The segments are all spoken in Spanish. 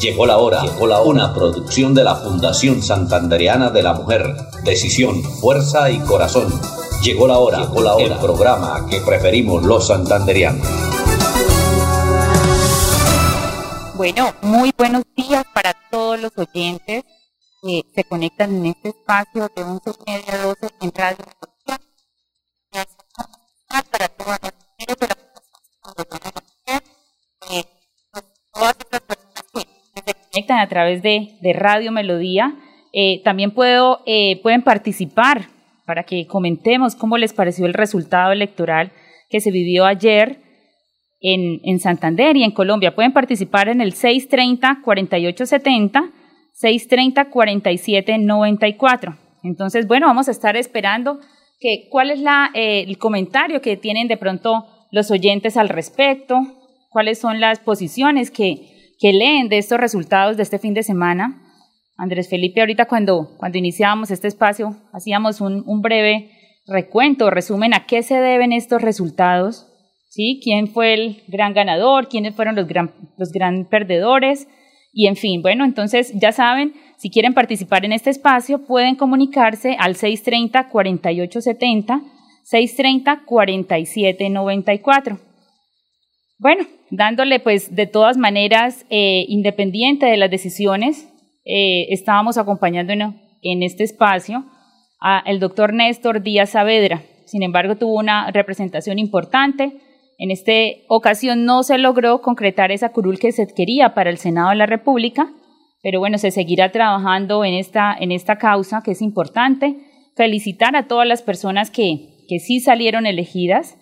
Llegó la hora, llegó la hora. Una producción de la Fundación Santandereana de la Mujer. Decisión, fuerza y corazón. Llegó la hora, llegó la hora. El programa que preferimos los santandereanos. Bueno, muy buenos días para todos los oyentes que se conectan en este espacio de 11 y media a 12 en Radio conectan a través de, Radio Melodía. Eh, también puedo, eh, pueden participar para que comentemos cómo les pareció el resultado electoral que se vivió ayer en, en Santander y en Colombia. Pueden participar en el 630-4870, 630-4794. Entonces, bueno, vamos a estar esperando que, cuál es la, eh, el comentario que tienen de pronto los oyentes al respecto, cuáles son las posiciones que que leen de estos resultados de este fin de semana. Andrés Felipe, ahorita cuando, cuando iniciábamos este espacio, hacíamos un, breve recuento, resumen a qué se deben estos resultados, ¿sí? ¿Quién fue el gran ganador? ¿Quiénes fueron los gran, los gran perdedores? Y en fin, bueno, entonces ya saben, si quieren participar en este espacio, pueden comunicarse al 630-4870, 630-4794. Bueno, dándole pues de todas maneras, eh, independiente de las decisiones, eh, estábamos acompañando en, este espacio al doctor Néstor Díaz Saavedra. Sin embargo, tuvo una representación importante. En esta ocasión no se logró concretar esa curul que se quería para el Senado de la República, pero bueno, se seguirá trabajando en esta, en esta causa que es importante. Felicitar a todas las personas que, que sí salieron elegidas,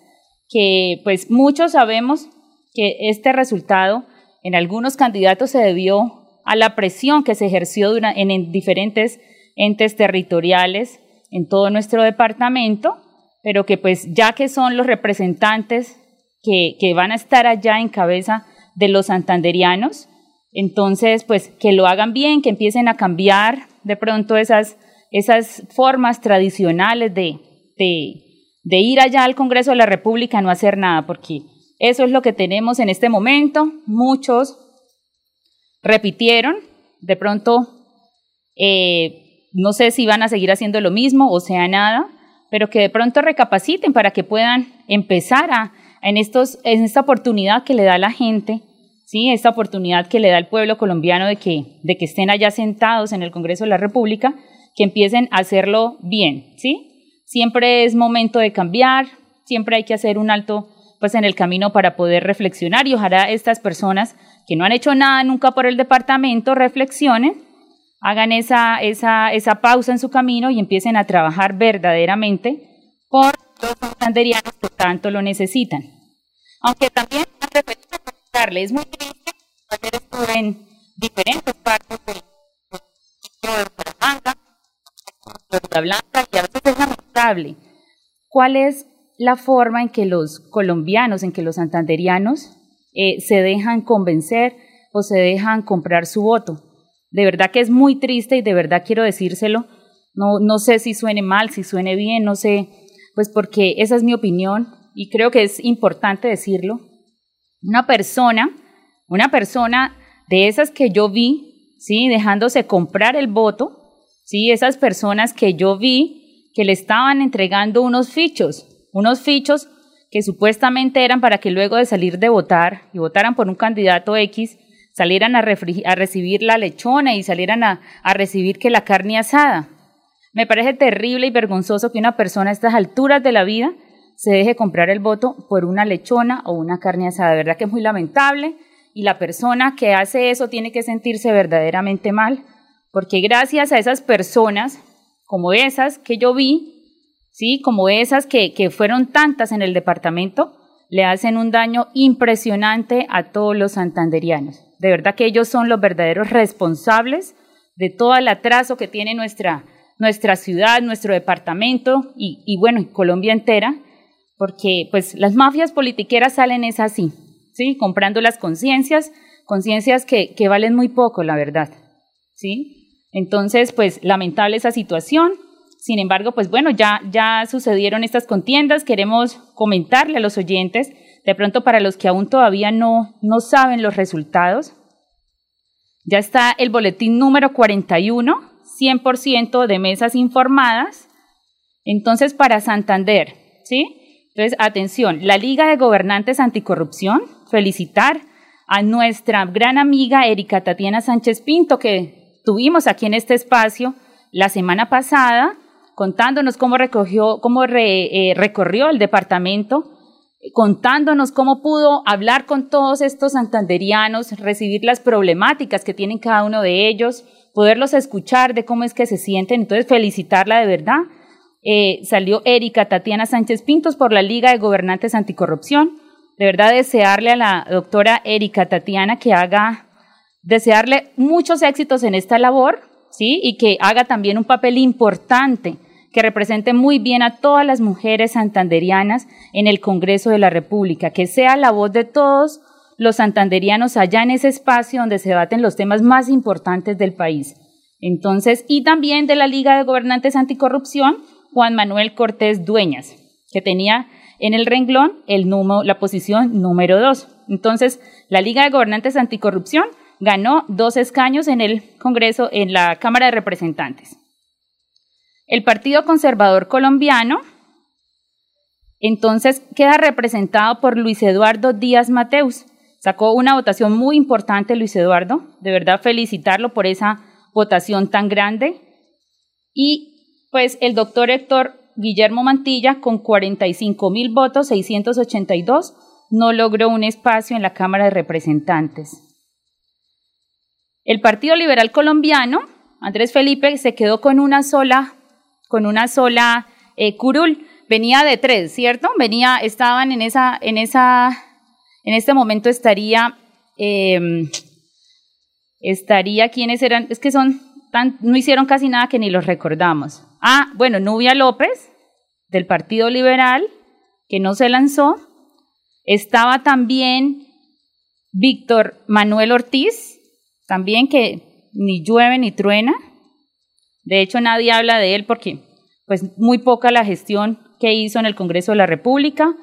que pues muchos sabemos que este resultado en algunos candidatos se debió a la presión que se ejerció en, diferentes entes territoriales en todo nuestro departamento, pero que pues ya que son los representantes que, que van a estar allá en cabeza de los santanderianos, entonces pues que lo hagan bien, que empiecen a cambiar de pronto esas, esas formas tradicionales de, de, de ir allá al Congreso de la República no hacer nada, porque eso es lo que tenemos en este momento. Muchos repitieron, de pronto, eh, no sé si van a seguir haciendo lo mismo o sea nada, pero que de pronto recapaciten para que puedan empezar a, en, estos, en esta oportunidad que le da la gente, ¿sí? esta oportunidad que le da el pueblo colombiano de que, de que estén allá sentados en el Congreso de la República, que empiecen a hacerlo bien. ¿sí? Siempre es momento de cambiar, siempre hay que hacer un alto pues en el camino para poder reflexionar y ojalá estas personas que no han hecho nada nunca por el departamento reflexionen, hagan esa, esa, esa pausa en su camino y empiecen a trabajar verdaderamente por los santanderianos que tanto lo necesitan. Aunque también es muy triste hacer esto en diferentes partes del de Bucaramanga, de Blanca, y a veces es lamentable. ¿Cuál es la forma en que los colombianos, en que los santanderianos eh, se dejan convencer o se dejan comprar su voto. De verdad que es muy triste y de verdad quiero decírselo. No, no sé si suene mal, si suene bien, no sé, pues porque esa es mi opinión y creo que es importante decirlo. Una persona, una persona de esas que yo vi, ¿sí? Dejándose comprar el voto, ¿sí? Esas personas que yo vi que le estaban entregando unos fichos, unos fichos que supuestamente eran para que luego de salir de votar y votaran por un candidato X, salieran a, recibir la lechona y salieran a, a recibir que la carne asada. Me parece terrible y vergonzoso que una persona a estas alturas de la vida se deje comprar el voto por una lechona o una carne asada. De verdad que es muy lamentable y la persona que hace eso tiene que sentirse verdaderamente mal, porque gracias a esas personas como esas que yo vi, ¿sí? como esas que, que fueron tantas en el departamento, le hacen un daño impresionante a todos los santanderianos. De verdad que ellos son los verdaderos responsables de todo el atraso que tiene nuestra, nuestra ciudad, nuestro departamento y, y bueno, Colombia entera, porque pues las mafias politiqueras salen es así, ¿sí? Comprando las conciencias, conciencias que, que valen muy poco, la verdad, ¿sí? Entonces, pues lamentable esa situación. Sin embargo, pues bueno, ya, ya sucedieron estas contiendas. Queremos comentarle a los oyentes, de pronto para los que aún todavía no, no saben los resultados, ya está el boletín número 41, 100% de mesas informadas. Entonces, para Santander, ¿sí? Entonces, atención, la Liga de Gobernantes Anticorrupción, felicitar a nuestra gran amiga Erika Tatiana Sánchez Pinto, que tuvimos aquí en este espacio la semana pasada, contándonos cómo, recogió, cómo eh, recorrió el departamento contándonos cómo pudo hablar con todos estos santanderianos, recibir las problemáticas que tienen cada uno de ellos, poderlos escuchar de cómo es que se sienten. Entonces, felicitarla de verdad. Eh, salió Erika Tatiana Sánchez Pintos por la Liga de Gobernantes Anticorrupción. De verdad, desearle a la doctora Erika Tatiana que haga, desearle muchos éxitos en esta labor, ¿sí? Y que haga también un papel importante que represente muy bien a todas las mujeres santanderianas en el Congreso de la República, que sea la voz de todos los santanderianos allá en ese espacio donde se debaten los temas más importantes del país. Entonces, y también de la Liga de Gobernantes Anticorrupción, Juan Manuel Cortés Dueñas, que tenía en el renglón el número, la posición número dos. Entonces, la Liga de Gobernantes Anticorrupción ganó dos escaños en el Congreso, en la Cámara de Representantes. El Partido Conservador Colombiano, entonces, queda representado por Luis Eduardo Díaz Mateus. Sacó una votación muy importante Luis Eduardo, de verdad felicitarlo por esa votación tan grande. Y pues el doctor Héctor Guillermo Mantilla, con 45 mil votos, 682, no logró un espacio en la Cámara de Representantes. El Partido Liberal Colombiano, Andrés Felipe, se quedó con una sola con una sola eh, curul. Venía de tres, ¿cierto? Venía, estaban en esa, en esa, en este momento estaría, em, estaría, ¿quiénes eran? Es que son, tan, no hicieron casi nada que ni los recordamos. Ah, bueno, Nubia López, del Partido Liberal, que no se lanzó. Estaba también Víctor Manuel Ortiz, también que ni llueve ni truena. De hecho, nadie habla de él porque pues muy poca la gestión que hizo en el Congreso de la República.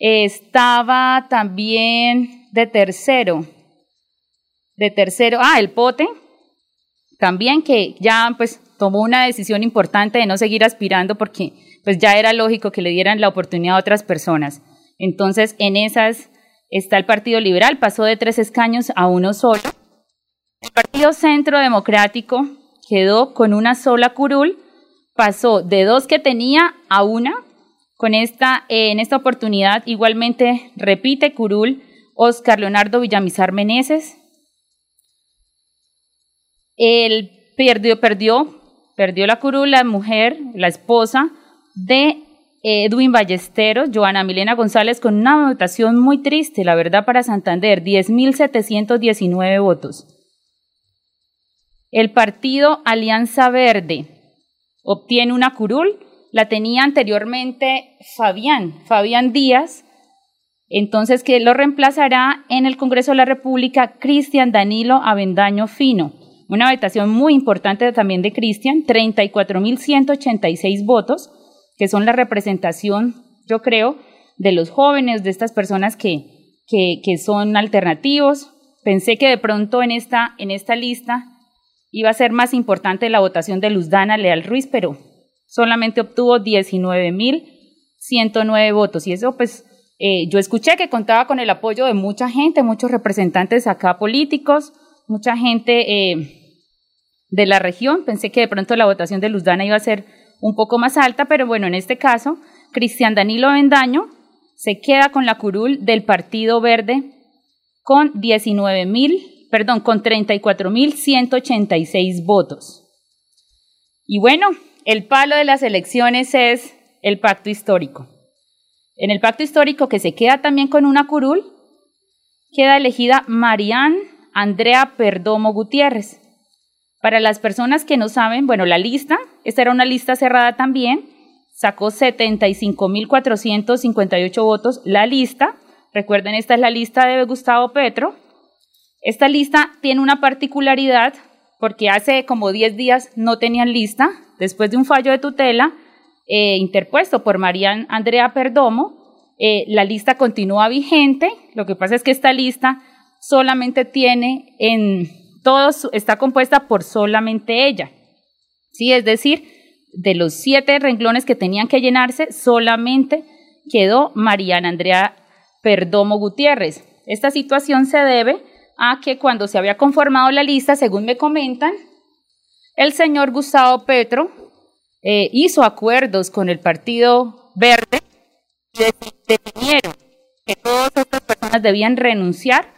Estaba también de tercero, de tercero, ah, el Pote, también que ya pues tomó una decisión importante de no seguir aspirando porque pues ya era lógico que le dieran la oportunidad a otras personas. Entonces, en esas está el Partido Liberal, pasó de tres escaños a uno solo. El Partido Centro Democrático quedó con una sola curul, pasó de dos que tenía a una. Con esta, eh, en esta oportunidad igualmente repite curul Oscar Leonardo Villamizar Meneses. Él perdió, perdió, perdió la curul la mujer, la esposa de Edwin Ballesteros, Joana Milena González, con una votación muy triste, la verdad, para Santander, 10.719 votos. El partido Alianza Verde obtiene una curul, la tenía anteriormente Fabián, Fabián Díaz, entonces que lo reemplazará en el Congreso de la República Cristian Danilo Avendaño Fino. Una votación muy importante también de Cristian, 34.186 votos, que son la representación, yo creo, de los jóvenes, de estas personas que, que, que son alternativos. Pensé que de pronto en esta, en esta lista iba a ser más importante la votación de Luzdana Leal Ruiz, pero solamente obtuvo 19.109 votos. Y eso, pues, eh, yo escuché que contaba con el apoyo de mucha gente, muchos representantes acá políticos, mucha gente eh, de la región. Pensé que de pronto la votación de Luzdana iba a ser un poco más alta, pero bueno, en este caso, Cristian Danilo Vendaño se queda con la curul del Partido Verde con 19.000 perdón, con 34.186 votos. Y bueno, el palo de las elecciones es el pacto histórico. En el pacto histórico, que se queda también con una curul, queda elegida Marianne Andrea Perdomo Gutiérrez. Para las personas que no saben, bueno, la lista, esta era una lista cerrada también, sacó 75.458 votos la lista. Recuerden, esta es la lista de Gustavo Petro. Esta lista tiene una particularidad porque hace como 10 días no tenían lista, después de un fallo de tutela eh, interpuesto por María Andrea Perdomo, eh, la lista continúa vigente. Lo que pasa es que esta lista solamente tiene en todos, está compuesta por solamente ella. Sí, es decir, de los siete renglones que tenían que llenarse, solamente quedó Mariana Andrea Perdomo Gutiérrez. Esta situación se debe a que cuando se había conformado la lista, según me comentan, el señor Gustavo Petro eh, hizo acuerdos con el Partido Verde y definieron que todas estas personas debían renunciar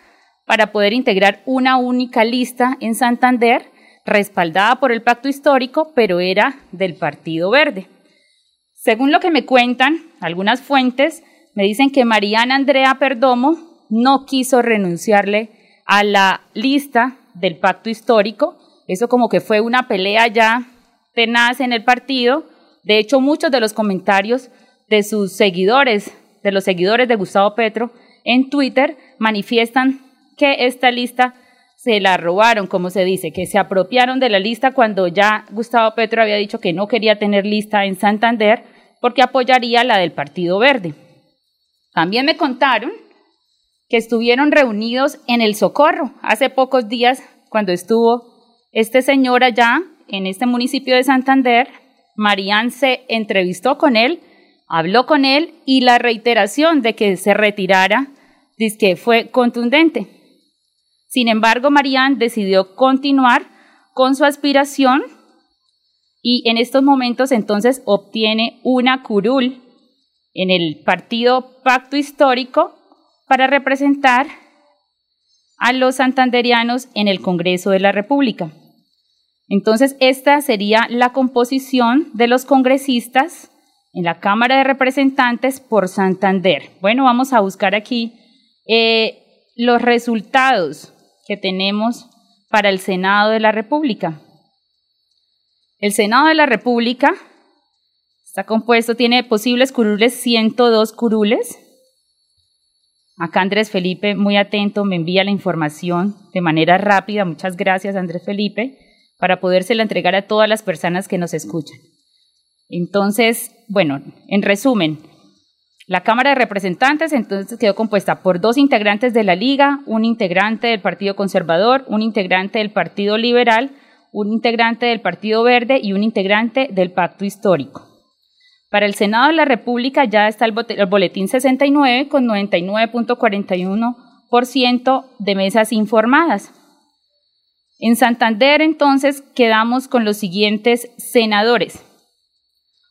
para poder integrar una única lista en Santander, respaldada por el pacto histórico, pero era del Partido Verde. Según lo que me cuentan algunas fuentes, me dicen que Mariana Andrea Perdomo no quiso renunciarle a la lista del pacto histórico. Eso como que fue una pelea ya tenaz en el partido. De hecho, muchos de los comentarios de sus seguidores, de los seguidores de Gustavo Petro en Twitter, manifiestan que esta lista se la robaron, como se dice, que se apropiaron de la lista cuando ya Gustavo Petro había dicho que no quería tener lista en Santander porque apoyaría la del Partido Verde. También me contaron que estuvieron reunidos en el Socorro hace pocos días cuando estuvo este señor allá en este municipio de Santander. Marían se entrevistó con él, habló con él y la reiteración de que se retirara dice fue contundente. Sin embargo, Marían decidió continuar con su aspiración y en estos momentos entonces obtiene una curul en el partido Pacto Histórico para representar a los santanderianos en el Congreso de la República. Entonces, esta sería la composición de los congresistas en la Cámara de Representantes por Santander. Bueno, vamos a buscar aquí eh, los resultados que tenemos para el Senado de la República. El Senado de la República está compuesto, tiene posibles curules 102 curules. Acá Andrés Felipe, muy atento, me envía la información de manera rápida. Muchas gracias, Andrés Felipe, para podérsela entregar a todas las personas que nos escuchan. Entonces, bueno, en resumen, la Cámara de Representantes entonces quedó compuesta por dos integrantes de la Liga, un integrante del Partido Conservador, un integrante del Partido Liberal, un integrante del Partido Verde y un integrante del Pacto Histórico. Para el Senado de la República ya está el, boletín 69 con 99.41% de mesas informadas. En Santander entonces quedamos con los siguientes senadores.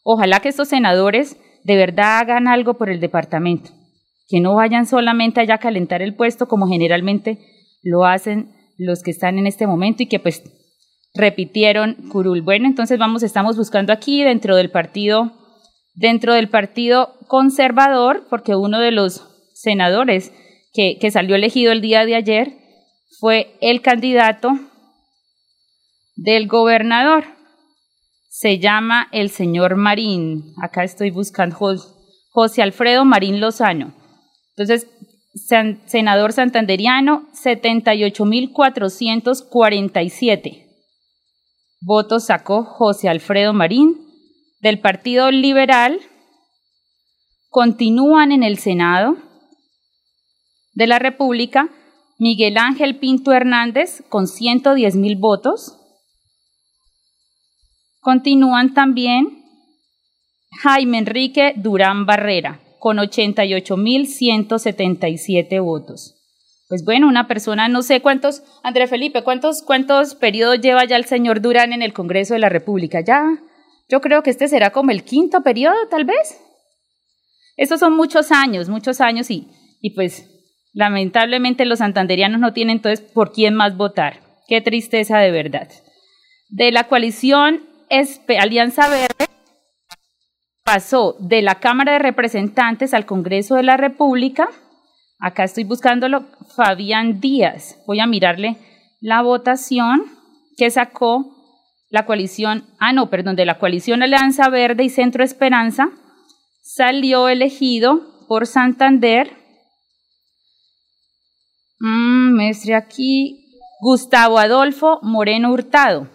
Ojalá que estos senadores de verdad hagan algo por el departamento, que no vayan solamente allá a calentar el puesto como generalmente lo hacen los que están en este momento y que pues repitieron curul. Bueno, entonces vamos, estamos buscando aquí dentro del partido, dentro del partido conservador, porque uno de los senadores que, que salió elegido el día de ayer fue el candidato del gobernador se llama el señor Marín. Acá estoy buscando José Alfredo Marín Lozano. Entonces, senador santanderiano, 78.447 votos sacó José Alfredo Marín. Del Partido Liberal, continúan en el Senado de la República Miguel Ángel Pinto Hernández con 110.000 votos. Continúan también Jaime Enrique Durán Barrera, con 88.177 votos. Pues bueno, una persona, no sé cuántos, André Felipe, ¿cuántos, cuántos periodos lleva ya el señor Durán en el Congreso de la República? Ya, yo creo que este será como el quinto periodo, tal vez. Estos son muchos años, muchos años y, y pues lamentablemente los santanderianos no tienen entonces por quién más votar. Qué tristeza de verdad. De la coalición Alianza Verde pasó de la Cámara de Representantes al Congreso de la República. Acá estoy buscándolo, Fabián Díaz. Voy a mirarle la votación. que sacó la coalición, ah no, perdón, de la coalición Alianza Verde y Centro Esperanza, salió elegido por Santander, mmm, me aquí, Gustavo Adolfo Moreno Hurtado.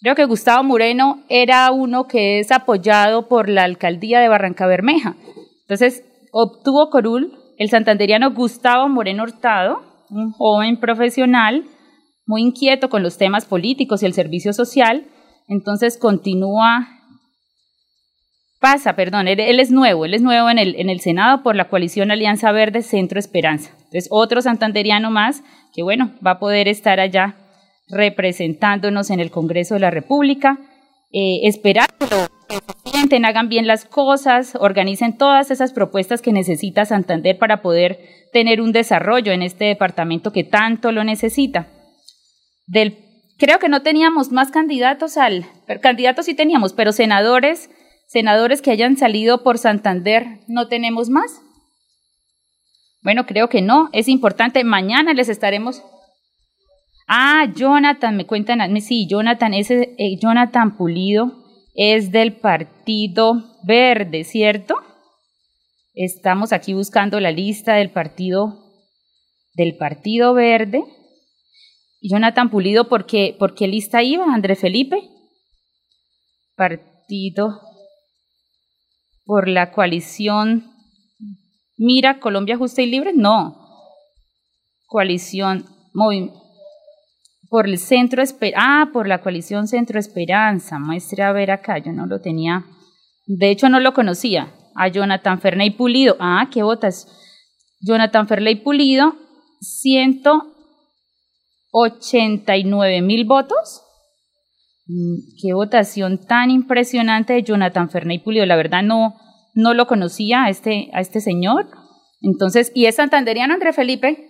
Creo que Gustavo Moreno era uno que es apoyado por la alcaldía de Barranca Bermeja. Entonces, obtuvo Corul el santanderiano Gustavo Moreno Hurtado, un joven profesional muy inquieto con los temas políticos y el servicio social. Entonces continúa, pasa, perdón, él, es nuevo, él es nuevo en el, en el Senado por la coalición Alianza Verde Centro Esperanza. Entonces, otro santanderiano más que, bueno, va a poder estar allá representándonos en el Congreso de la República. Eh, esperar que lo sienten, hagan bien las cosas, organicen todas esas propuestas que necesita Santander para poder tener un desarrollo en este departamento que tanto lo necesita. Del, creo que no teníamos más candidatos al, candidatos sí teníamos, pero senadores, senadores que hayan salido por Santander, ¿no tenemos más? Bueno, creo que no, es importante. Mañana les estaremos Ah, Jonathan, me cuentan, sí, Jonathan, ese eh, Jonathan Pulido es del Partido Verde, ¿cierto? Estamos aquí buscando la lista del Partido del Partido Verde. Jonathan Pulido, ¿por qué, ¿por qué lista iba, André Felipe? Partido por la coalición Mira Colombia Justa y Libre, no. Coalición por el Centro Esperanza, ah, por la coalición Centro Esperanza, muestre a ver acá, yo no lo tenía, de hecho no lo conocía, a Jonathan Ferney Pulido, ah, ¿qué votas? Jonathan Ferney Pulido, 189 mil votos, mm, qué votación tan impresionante de Jonathan Ferney Pulido, la verdad no, no lo conocía a este, a este señor, entonces, ¿y es santanderiano André Felipe?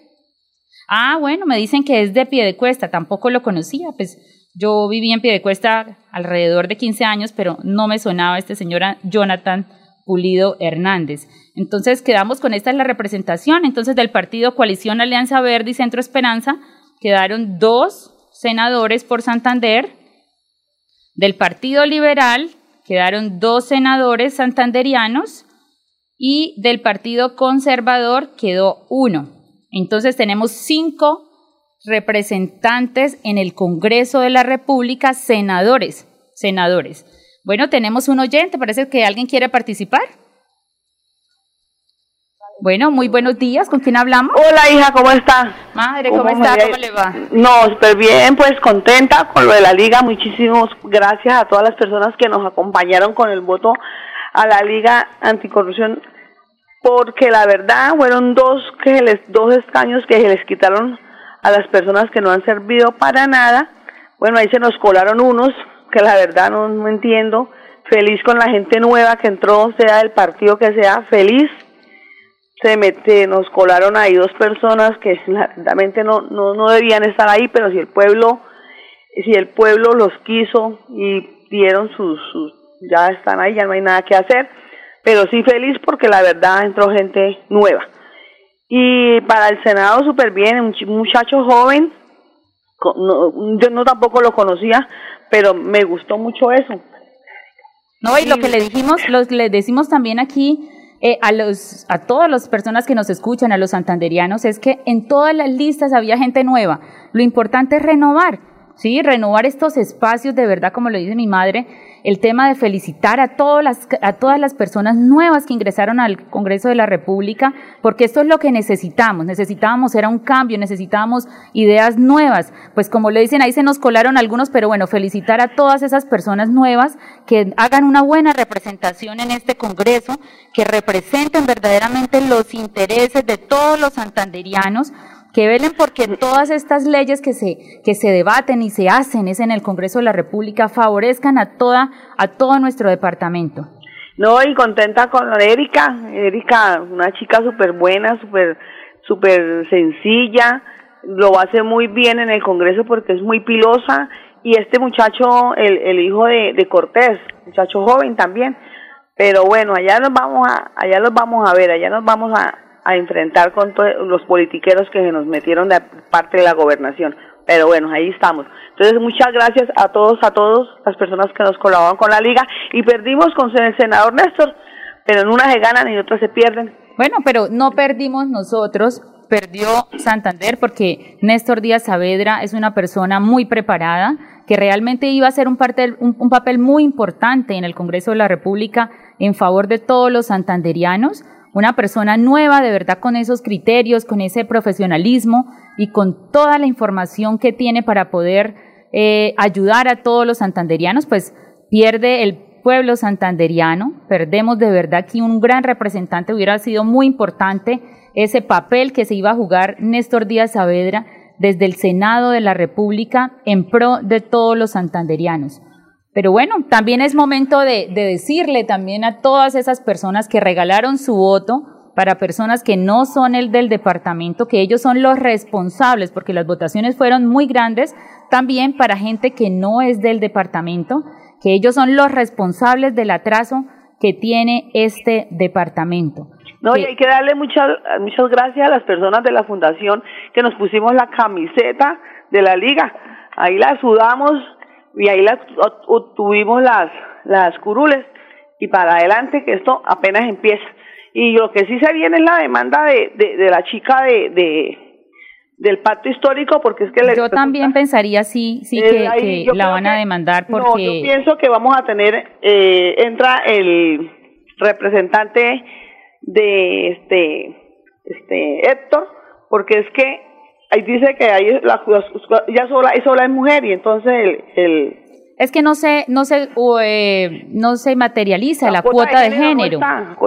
Ah, bueno, me dicen que es de Piedecuesta, tampoco lo conocía, pues yo viví en Piedecuesta alrededor de 15 años, pero no me sonaba este señor Jonathan Pulido Hernández. Entonces quedamos con esta es la representación, entonces del partido Coalición Alianza Verde y Centro Esperanza quedaron dos senadores por Santander, del Partido Liberal quedaron dos senadores santanderianos y del Partido Conservador quedó uno. Entonces tenemos cinco representantes en el Congreso de la República, senadores, senadores. Bueno, tenemos un oyente, parece que alguien quiere participar. Bueno, muy buenos días, ¿con quién hablamos? Hola hija, ¿cómo está? Madre, ¿cómo, está? ¿Cómo le va? No, súper bien, pues contenta con lo de la liga, muchísimas gracias a todas las personas que nos acompañaron con el voto a la liga anticorrupción porque la verdad fueron dos que les, dos escaños que se les quitaron a las personas que no han servido para nada. Bueno, ahí se nos colaron unos que la verdad no, entiendo. Feliz con la gente nueva que entró, sea del partido que sea, feliz. Se mete, nos colaron ahí dos personas que realmente no, no, no debían estar ahí, pero si el pueblo, si el pueblo los quiso y dieron sus, sus ya están ahí, ya no hay nada que hacer pero sí feliz porque la verdad entró gente nueva. Y para el Senado súper bien, un muchacho joven, yo no tampoco lo conocía, pero me gustó mucho eso. No, y lo que le dijimos, los, le decimos también aquí eh, a, los, a todas las personas que nos escuchan, a los santanderianos, es que en todas las listas había gente nueva. Lo importante es renovar, ¿sí? Renovar estos espacios, de verdad, como lo dice mi madre, el tema de felicitar a todas, las, a todas las personas nuevas que ingresaron al Congreso de la República, porque esto es lo que necesitamos. Necesitábamos, era un cambio, necesitábamos ideas nuevas. Pues como le dicen, ahí se nos colaron algunos, pero bueno, felicitar a todas esas personas nuevas que hagan una buena representación en este Congreso, que representen verdaderamente los intereses de todos los santanderianos que velen porque todas estas leyes que se, que se debaten y se hacen es en el Congreso de la República favorezcan a toda, a todo nuestro departamento. No, y contenta con Erika, Erika, una chica súper buena, súper super sencilla, lo hace muy bien en el Congreso porque es muy pilosa, y este muchacho, el, el hijo de, de Cortés, muchacho joven también, pero bueno, allá nos vamos a, allá los vamos a ver, allá nos vamos a, a enfrentar con los politiqueros que se nos metieron de parte de la gobernación. pero bueno, ahí estamos. Entonces, muchas gracias a todos, a todos las personas que nos colaboran con la liga y perdimos con el senador Néstor, pero en unas se ganan y en otras se pierden. Bueno, pero no perdimos nosotros, perdió Santander porque Néstor Díaz Saavedra es una persona muy preparada que realmente iba a ser un, un, papel muy importante en el Congreso de la República en favor de todos los santanderianos, una persona nueva de verdad con esos criterios, con ese profesionalismo y con toda la información que tiene para poder eh, ayudar a todos los santanderianos, pues pierde el pueblo santanderiano, perdemos de verdad aquí un gran representante, hubiera sido muy importante ese papel que se iba a jugar Néstor Díaz Saavedra desde el Senado de la República en pro de todos los santanderianos. Pero bueno, también es momento de, de decirle también a todas esas personas que regalaron su voto, para personas que no son el del departamento, que ellos son los responsables, porque las votaciones fueron muy grandes, también para gente que no es del departamento, que ellos son los responsables del atraso que tiene este departamento. No, y hay que darle muchas, muchas gracias a las personas de la fundación que nos pusimos la camiseta de la liga. Ahí la sudamos y ahí las tuvimos las, las curules y para adelante que esto apenas empieza. Y lo que sí se viene es la demanda de, de, la chica de, de, del pacto histórico, porque es que... Le, yo también pensaría sí, sí que, la van a demandar porque... No, yo pienso que vamos a tener, eh, entra el representante de este, este Héctor, porque es que ahí dice que ahí la, ya sola, sola es mujer y entonces el, el es que no se no se eh, no se materializa la, cuota, de género,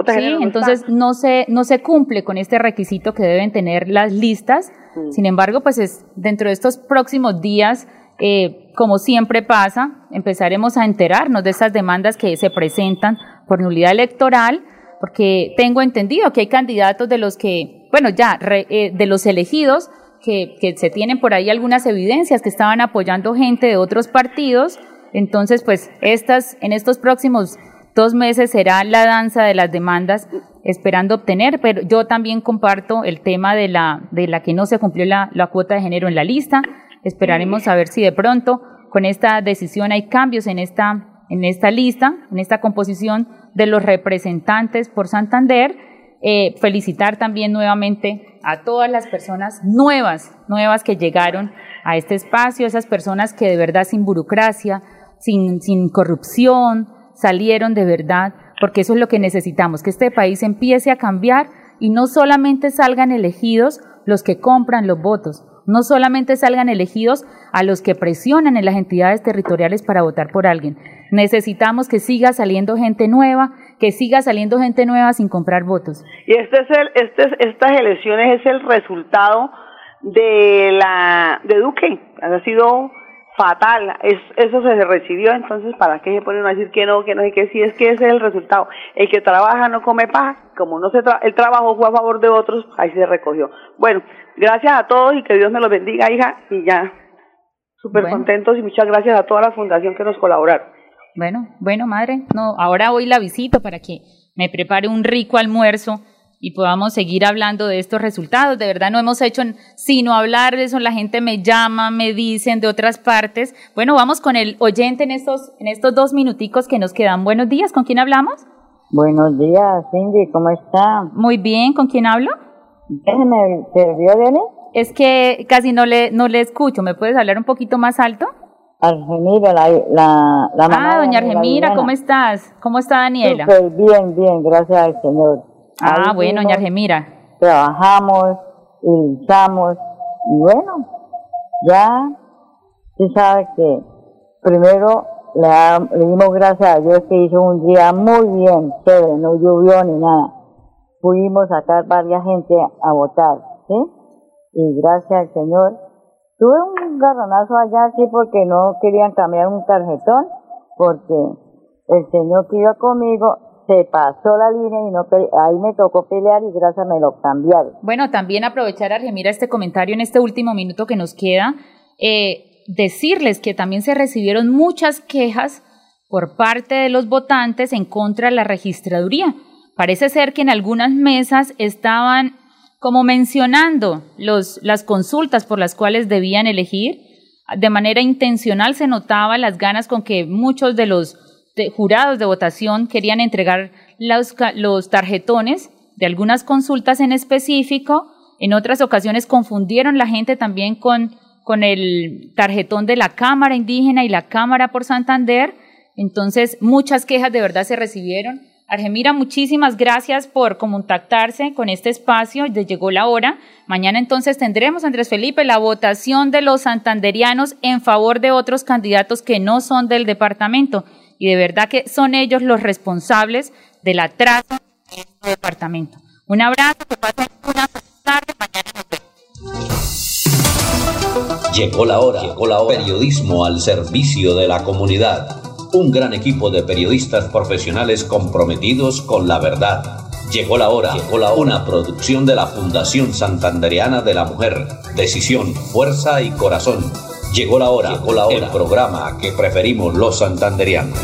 sí entonces no se no se cumple con este requisito que deben tener las listas. Mm. sin embargo pues es dentro de estos próximos días eh, como siempre pasa empezaremos a enterarnos de esas demandas que se presentan por nulidad electoral porque tengo entendido que hay candidatos de los que bueno ya eh, de los elegidos que, se tienen por ahí algunas evidencias que estaban apoyando gente de otros partidos entonces, pues estas, en estos próximos dos meses será la danza de las demandas esperando obtener, pero yo también comparto el tema de la, de la que no se cumplió la, la cuota de género en la lista. Esperaremos a ver si de pronto con esta decisión hay cambios en esta, en esta lista, en esta composición de los representantes por Santander. Eh, felicitar también nuevamente a todas las personas nuevas, nuevas que llegaron a este espacio, esas personas que de verdad sin burocracia, sin, sin corrupción, salieron de verdad, porque eso es lo que necesitamos, que este país empiece a cambiar y no solamente salgan elegidos los que compran los votos, no solamente salgan elegidos a los que presionan en las entidades territoriales para votar por alguien. Necesitamos que siga saliendo gente nueva, que siga saliendo gente nueva sin comprar votos. Y este es el, este, estas elecciones es el resultado de la de Duque. Ha sido fatal, es, eso se recibió, entonces ¿para qué se ponen a decir que no, que no y que sí? Es que ese es el resultado. El que trabaja no come paja, como no se el trabajo fue a favor de otros, ahí se recogió. Bueno, gracias a todos y que Dios me los bendiga, hija, y ya, súper contentos y muchas gracias a toda la fundación que nos colaboraron. Bueno, bueno, madre, no, ahora hoy la visito para que me prepare un rico almuerzo y podamos seguir hablando de estos resultados. De verdad no hemos hecho sino hablar de eso, la gente me llama, me dicen de otras partes. Bueno, vamos con el oyente en estos, en estos dos minuticos que nos quedan. Buenos días, ¿con quién hablamos? Buenos días, Cindy, ¿cómo está? Muy bien, ¿con quién hablo? Déjeme, ¿te vio, Es que casi no le, no le escucho, ¿me puedes hablar un poquito más alto? Argemira, la, la, la mamá. Ah, doña Argemira, ¿cómo estás? ¿Cómo está Daniela? bien, bien, gracias al Señor. Ah, bueno, doña Argemira. Trabajamos y luchamos. Y bueno, ya se sabe que primero le, le, dimos gracias a Dios que hizo un día muy bien, chévere, no llovió ni nada. Pudimos sacar varias gente a votar, ¿sí? Y gracias al Señor. Tuve un garronazo allá, sí, porque no querían cambiar un tarjetón, porque el Señor que iba conmigo se pasó la línea y no ahí me tocó pelear y gracias me lo cambiaron. Bueno, también aprovechar, Argemira, este comentario en este último minuto que nos queda, eh, decirles que también se recibieron muchas quejas por parte de los votantes en contra de la registraduría. Parece ser que en algunas mesas estaban como mencionando las consultas por las cuales debían elegir, de manera intencional se notaba las ganas con que muchos de los jurados de votación querían entregar los, los tarjetones de algunas consultas en específico. En otras ocasiones confundieron la gente también con, con el tarjetón de la Cámara Indígena y la Cámara por Santander. Entonces, muchas quejas de verdad se recibieron. Argemira, muchísimas gracias por contactarse con este espacio. Ya llegó la hora. Mañana entonces tendremos, Andrés Felipe, la votación de los santanderianos en favor de otros candidatos que no son del departamento. Y de verdad que son ellos los responsables del atraso de este departamento. Un abrazo, que pasen una tarde. Mañana nos Llegó la hora, llegó la hora. Periodismo al servicio de la comunidad un gran equipo de periodistas profesionales comprometidos con la verdad. Llegó la hora, llegó la hora. una producción de la Fundación Santandereana de la Mujer. Decisión, fuerza y corazón. Llegó la hora, llegó la hora. El programa que preferimos los santanderianos.